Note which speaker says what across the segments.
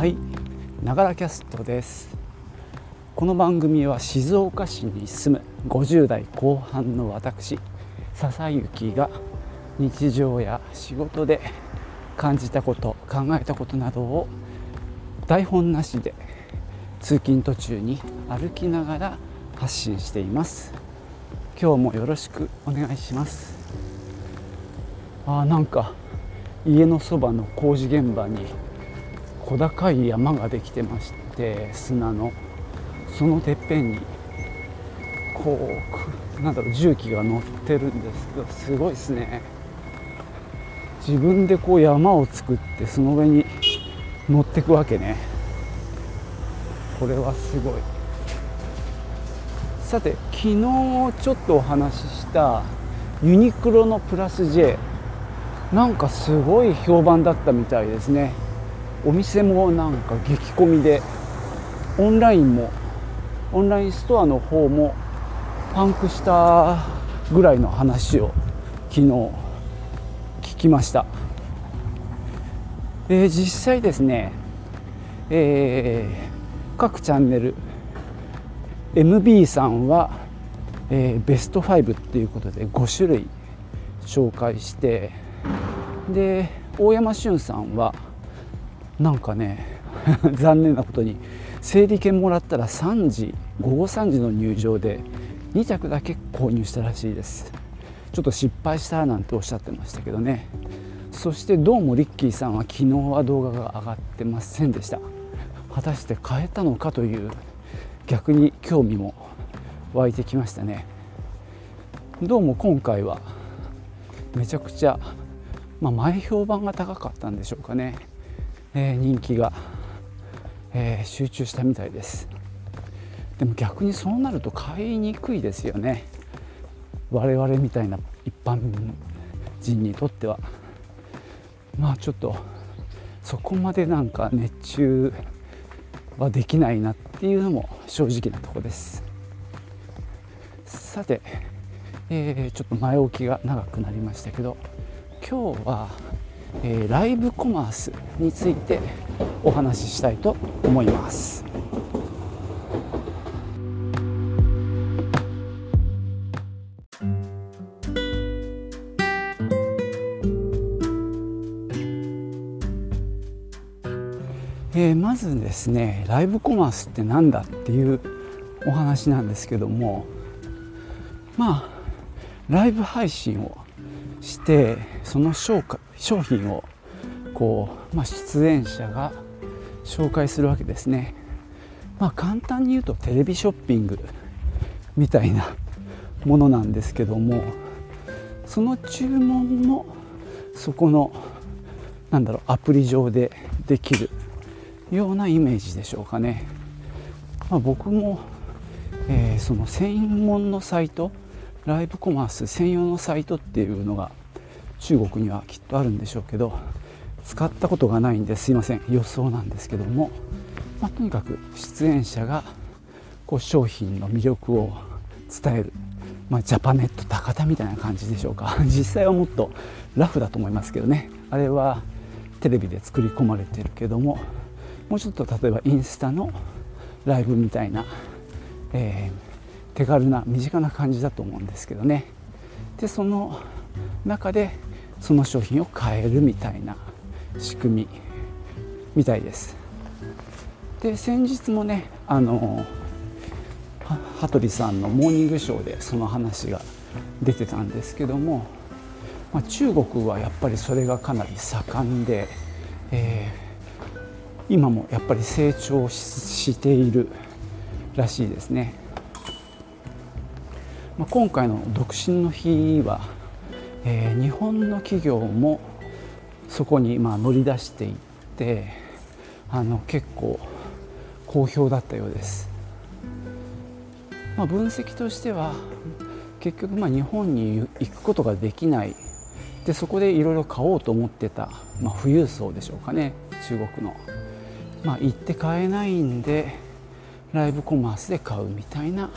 Speaker 1: はい。ながらキャストです。この番組は静岡市に住む50代後半の私笹幸が日常や仕事で感じたこと考えたことなどを台本なしで通勤途中に歩きながら発信しています。今日もよろしくお願いします。あーなんか家のそばの工事現場に小高い山ができてまして砂の。そのてっぺんにこうなんだろう重機が乗ってるんですけどすごいですね。自分でこう山を作ってその上に乗ってくわけね。これはすごい。さて昨日ちょっとお話ししたユニクロのプラス J なんかすごい評判だったみたいですね。お店もなんか激混みでオンラインもオンラインストアの方もパンクしたぐらいの話を昨日聞きました、えー、実際ですね、えー、各チャンネル MB さんは、えー、ベスト5っていうことで5種類紹介してで大山俊さんはなんかね 残念なことに整理券もらったら3時午後3時の入場で2着だけ購入したらしいです。ちょっと失敗したなんておっしゃってましたけどね。そしてどうもリッキーさんは昨日は動画が上がってませんでした。果たして変えたのかという逆に興味も湧いてきましたね。どうも今回はめちゃくちゃ、まあ、前評判が高かったんでしょうかね、えー、人気が、えー、集中したみたいです。でも逆にそうなると買いにくいですよね。我々みたいな一般人にとっては。まあちょっとそこまでなんか熱中はできないなっていうのも正直なとこです。さて、えー、ちょっと前置きが長くなりましたけど今日は、えー、ライブコマースについてお話ししたいと思います。えー、まずですねライブコマースって何だっていうお話なんですけどもまあライブ配信をしてその商商品をこう、まあ、出演者が紹介するわけですね。まあ、簡単に言うとテレビショッピングみたいなものなんですけどもその注文もそこのなんだろうアプリ上でできるようなイメージでしょうかね。まあ、僕も、えー、その専門のサイトライブコマース専用のサイトっていうのが中国にはきっとあるんでしょうけど使ったことがないんです。いません。予想なんですけども、まあ、とにかく出演者がこう商品の魅力を伝える、まあ、ジャパネット高田みたいな感じでしょうか。実際はもっとラフだと思いますけどね。あれはテレビで作り込まれてるけどももうちょっと例えばインスタのライブみたいな、えー、手軽な身近な感じだと思うんですけどねでその中でその商品を買えるみたいな仕組みみたいですで先日もねあの羽鳥さんのモーニングショーでその話が出てたんですけども、まあ、中国はやっぱりそれがかなり盛んで、えー今もやっぱり成長しているらしいですね。まあ、今回の独身の日は、えー、日本の企業もそこにまあ乗り出していってあの結構好評だったようです。まあ、分析としては結局まあ日本に行くことができない。でそこでいろいろ買おうと思ってた、まあ、富裕層でしょうかね中国の。まあ、行って買えないんでライブコマースで買うみたいな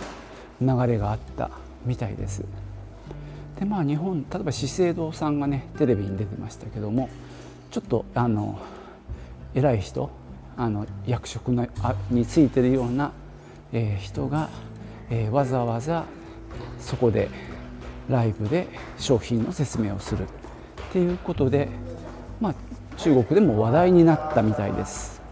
Speaker 1: 流れがあった。みたいです。でまあ日本例えば資生堂さんがねテレビに出てましたけどもちょっとあの偉い人あの役職のあについてるような、えー、人が、えー、わざわざそこでライブで商品の説明をするっていうことで、まあ、中国でも話題になったみたいです。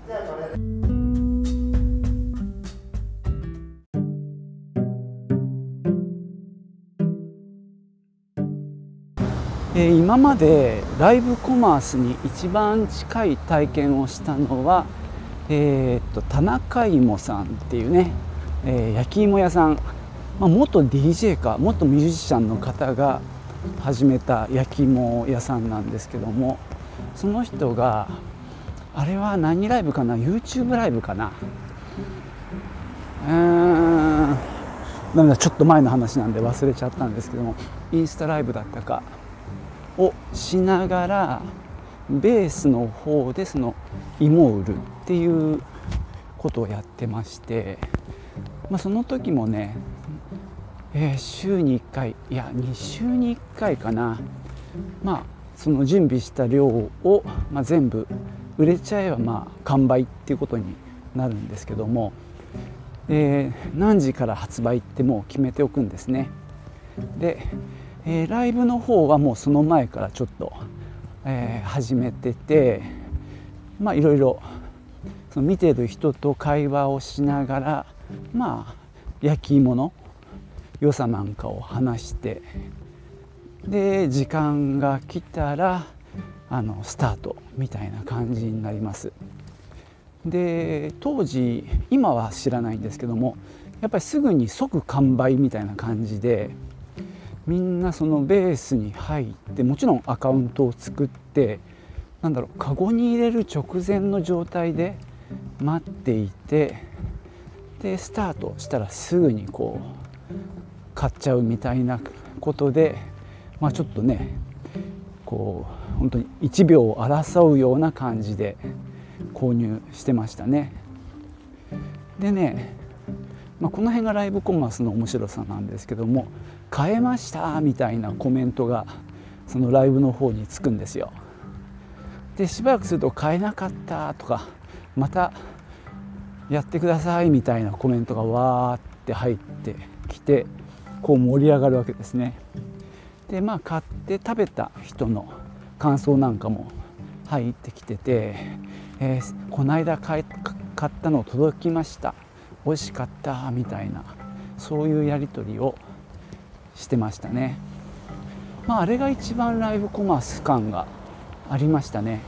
Speaker 1: え今までライブコマースに一番近い体験をしたのは、えー、っと田中芋さんっていうね、えー、焼き芋屋さん、まあ、元 DJ か元ミュージシャンの方が始めた焼き芋屋さんなんですけどもその人があれは何ライブかな YouTube ライブかな。うーんダメだちょっと前の話なんで忘れちゃったんですけどもインスタライブだったか。をしながらベースの方でその芋を売るっていうことをやってまして、まあ、その時もね、えー、週に1回いや2週に1回かなまあその準備した量を、まあ、全部売れちゃえばまあ完売っていうことになるんですけども、えー、何時から発売ってもう決めておくんですね。でえー、ライブの方はもうその前からちょっと、えー、始めててまあいろいろその見てる人と会話をしながらまあ焼き芋の良さなんかを話してで時間が来たらあのスタートみたいな感じになります。で当時今は知らないんですけどもやっぱりすぐに即完売みたいな感じでみんなそのベースに入ってもちろんアカウントを作ってなんだろうカゴに入れる直前の状態で待っていてでスタートしたらすぐにこう買っちゃうみたいなことでまあちょっとねこう本当に1秒を争うような感じで購入してましたね。でね、まあ、この辺がライブコマースの面白さなんですけども変えましたみたいなコメントがそのライブの方につくんですよ。でしばらくすると変えなかったとかまたやってくださいみたいなコメントがわーって入ってきてこう盛り上がるわけですね。でまあ買って食べた人の感想なんかも入ってきてて、えー、この間買ったの届きました。美味しかった。みたいなそういうやり取りをしてましたね。まああれが一番ライブコマース感がありましたね。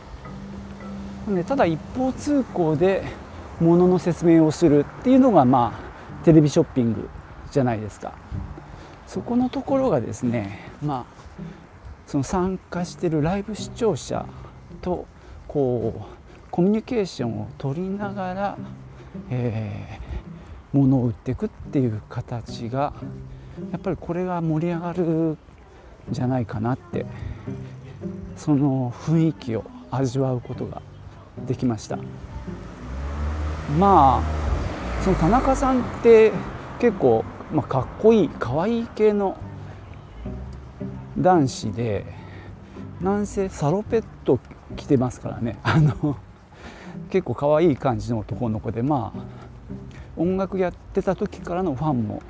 Speaker 1: でただ一方通行で物の説明をするっていうのがまあテレビショッピングじゃないですか。そこのところがですねまあその参加してるライブ視聴者とこうコミュニケーションを取りながら、えー、物を売っていくっていう形がやっぱりこれが盛り上がるんじゃないかなってその雰囲気を味わうことができました。まあその田中さんって結構、まあ、かっこいい可愛いい系の男子でなんせサロペット着てますからね。あの結構可愛い感じの男の子でまあ音楽やってた時からのファンも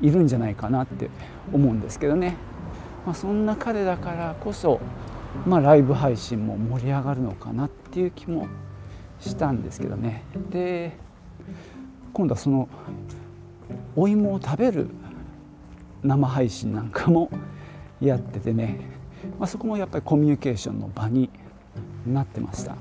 Speaker 1: いるんじゃないかなって思うんですけどね、まあ、そんな彼だからこそ、まあ、ライブ配信も盛り上がるのかなっていう気もしたんですけどね。で今度はそのお芋を食べる生配信なんかもやっててね、まあ、そこもやっぱりコミュニケーションの場になってました。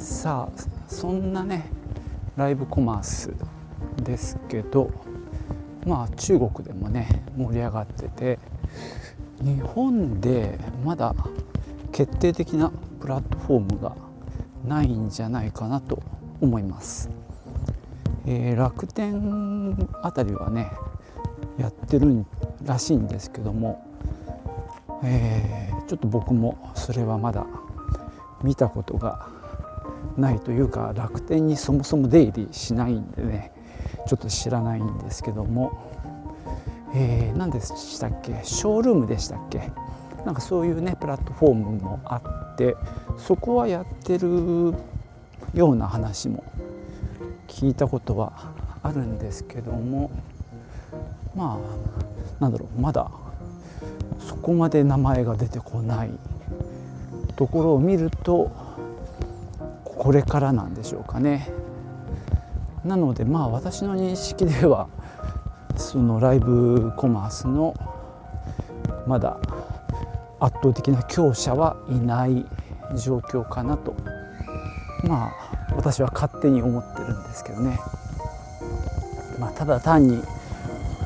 Speaker 1: さあそんなねライブコマースですけどまあ中国でもね盛り上がってて日本でまだ決定的なプラットフォームがないんじゃないかなと思います、えー、楽天あたりはねやってるらしいんですけども、えー、ちょっと僕もそれはまだ見たことがないというか楽天にそもそも出入りしないんでねちょっと知らないんですけども、えー、何でしたっけ？ショールームでしたっけ？なんかそういうねプラットフォームもあってそこはやってるような話も聞いたことはあるんですけども。まあなんだろうまだそこまで名前が出てこないところを見るとこれからなんでしょうかね。なのでまあ私の認識ではそのライブコマースのまだ圧倒的な強者はいない状況かなとまあ私は勝手に思ってるんですけどね、まあ、ただ単に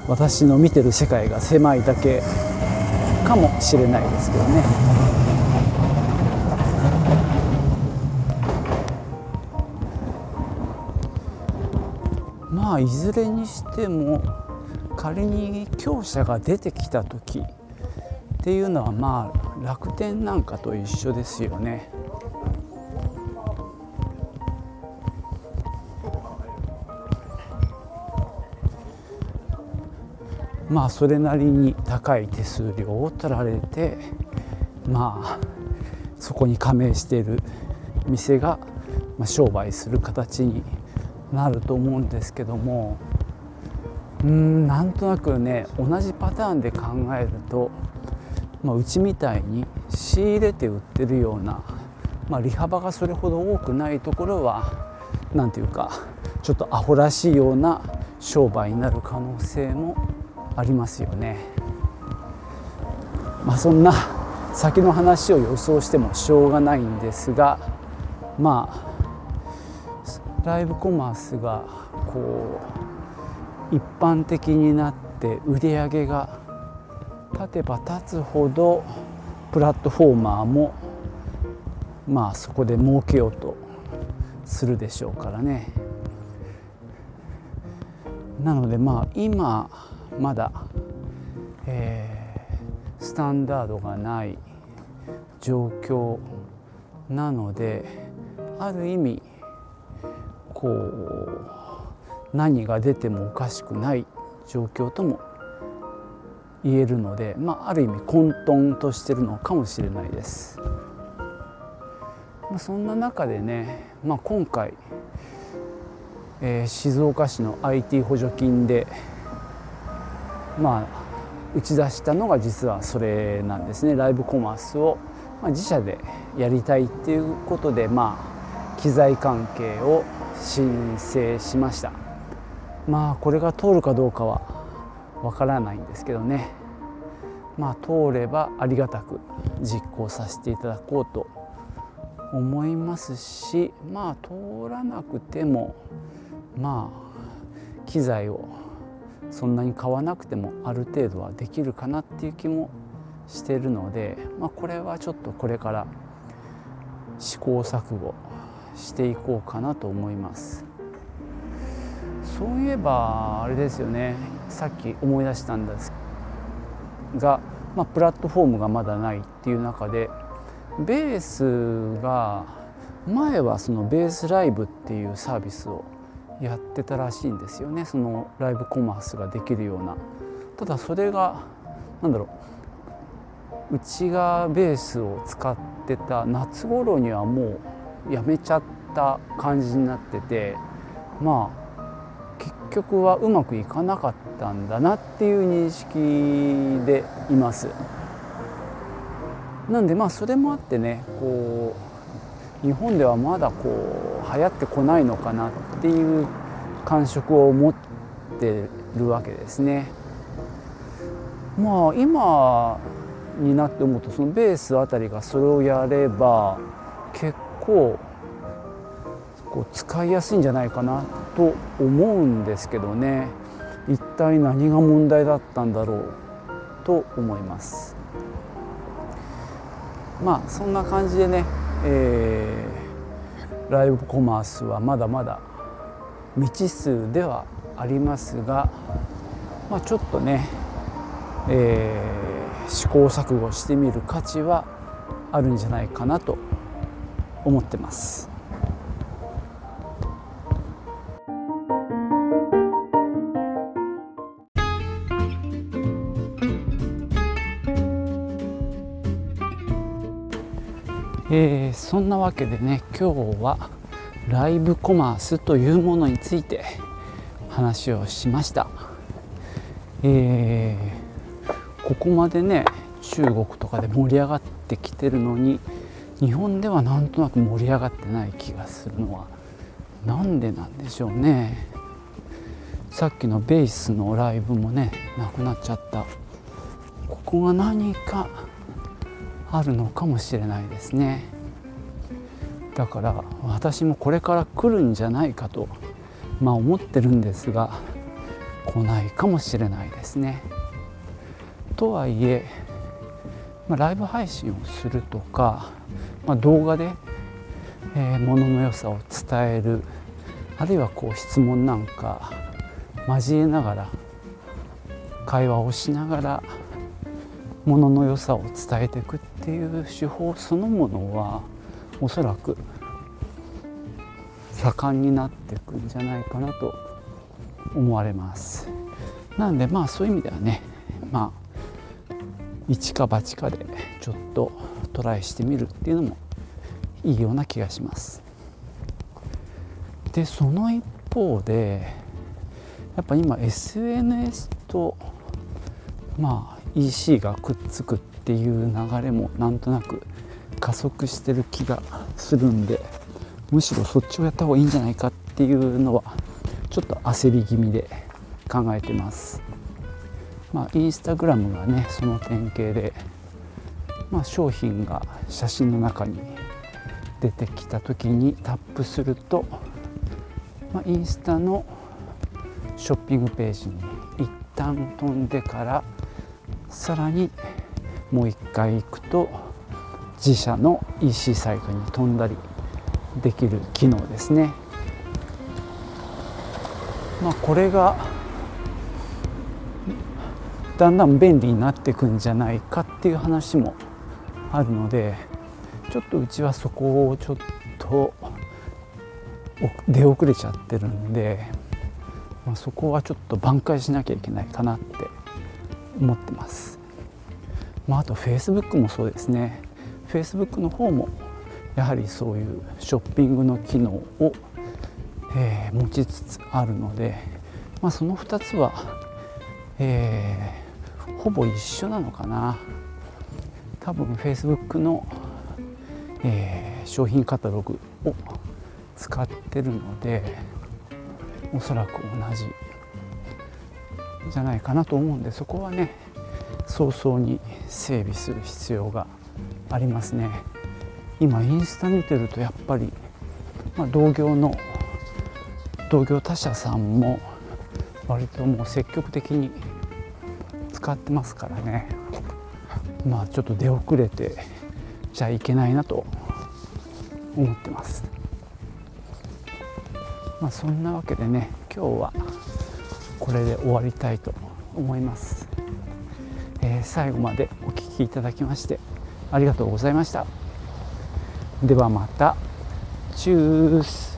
Speaker 1: 私の見てる世界が狭いだけかもしれないですけどね。まあいずれにしても仮に強者が出てきた時っていうのはまあ楽天なんかと一緒ですよね。まあそれなりに高い手数料を取られてまあそこに加盟している店が商売する形になると思うんですけどもうんなんとなくね同じパターンで考えると、まあ、うちみたいに仕入れて売ってるような、まあ、利幅がそれほど多くないところは何て言うかちょっとアホらしいような商売になる可能性もありますよね。まあ、そんな先の話を予想してもしょうがないんですがまあライブコマースがこう一般的になって売り上げが立てば立つほどプラットフォーマーもまあそこで儲けようとするでしょうからね。なのでまあ今まだ、えー、スタンダードがない状況なのである意味こう何が出てもおかしくない状況とも言えるので、まあ、ある意味混沌としてるのかもしれないです。ま、そんな中でね、まあ、今回、えー、静岡市の IT 補助金でまあ打ち出したのが実はそれなんですねライブコマースを、まあ、自社でやりたいっていうことでまあ機材関係を申請しました。まあこれが通るかどうかはわからないんですけどね。まあ通ればありがたく実行させていただこうと思いますしまあ通らなくてもまあ機材をそんなに買わなくてもある程度はできるかなっていう気もしてるので、まあ、これはちょっとこれから試行錯誤していこうかなと思います。そういえばあれですよね。さっき思い出したんですが、まあ、プラットフォームがまだないっていう中でベースが前はそのベースライブっていうサービスをやってたらしいんですよね。そのライブコマースができるような。ただそれが何だろう。うちがベースを使ってた夏頃にはもうやめちゃった感じになっててまあ結局はうまくいかなかったんだなっていう認識でいますなんでまあそれもあってねこう日本ではまだこう流行ってこないのかなっていう感触を持ってるわけですね。まあ今になって思うとそのベースあたりがそれをやれば構こう使いやすいんじゃないかなと思うんですけどね。一体何が問題だったんだろうと思います。まあそんな感じでねえー、ライブコマースはまだまだ未知数ではありますが、まあ、ちょっとね、えー、試行錯誤してみる価値はあるんじゃないかなと思ってます。えー、そんなわけでね今日はライブコマースというものについて話をしました、えー、ここまでね中国とかで盛り上がってきてるのに日本ではなんとなく盛り上がってない気がするのはなんでなんでしょうね。さっきのベースのライブもねなくなっちゃった。ここが何かあるのかもしれないですね。だから私もこれから来るんじゃないかとまあ思ってるんですが来ないかもしれないですね。とはいえ、まあ、ライブ配信をするとか、まあ、動画で、えー、物の良さを伝えるあるいはこう質問なんか交えながら会話をしながらものの良さを伝えていくっていう手法そのものはおそらく盛んになっていくんじゃないかなと思われます。なんでまあそういう意味ではねまあ一か八かでちょっとトライしてみるっていうのもいいような気がしますでその一方でやっぱ今 SNS とまあ EC がくっつくっていう流れもなんとなく加速してる気がするんでむしろそっちをやった方がいいんじゃないかっていうのはちょっと焦り気味で考えてます。まあ、インスタグラムがねその典型で、まあ、商品が写真の中に出てきた時にタップすると、まあ、インスタのショッピングページに一旦飛んでからさらにもう一回行くと自社の EC サイトに飛んだりできる機能ですね。まあ、これがだんだん便利になっていくんじゃないかっていう話もあるのでちょっとうちはそこをちょっと出遅れちゃってるんで、まあ、そこはちょっと挽回しなきゃいけないかなって思ってます。まあ、あと Facebook もそうですね Facebook の方もやはりそういうショッピングの機能を、えー、持ちつつあるので、まあ、その2つは、えー、ほぼ一緒なのかな。多分 Facebook の、えー、商品カタログを使ってるのでおそらく同じじゃないかなと思うんでそこはね早々に整備する必要がありますね。今インスタ見てるとやっぱり、まあ、同業の同業他社さんも割ともう積極的に使ってますからね。まあちょっと出遅れてじゃいけないなと思ってます。まあそんなわけでね今日はこれで終わりたいと思います、えー、最後までお聴きいただきましてありがとうございました。ではまた。チュース。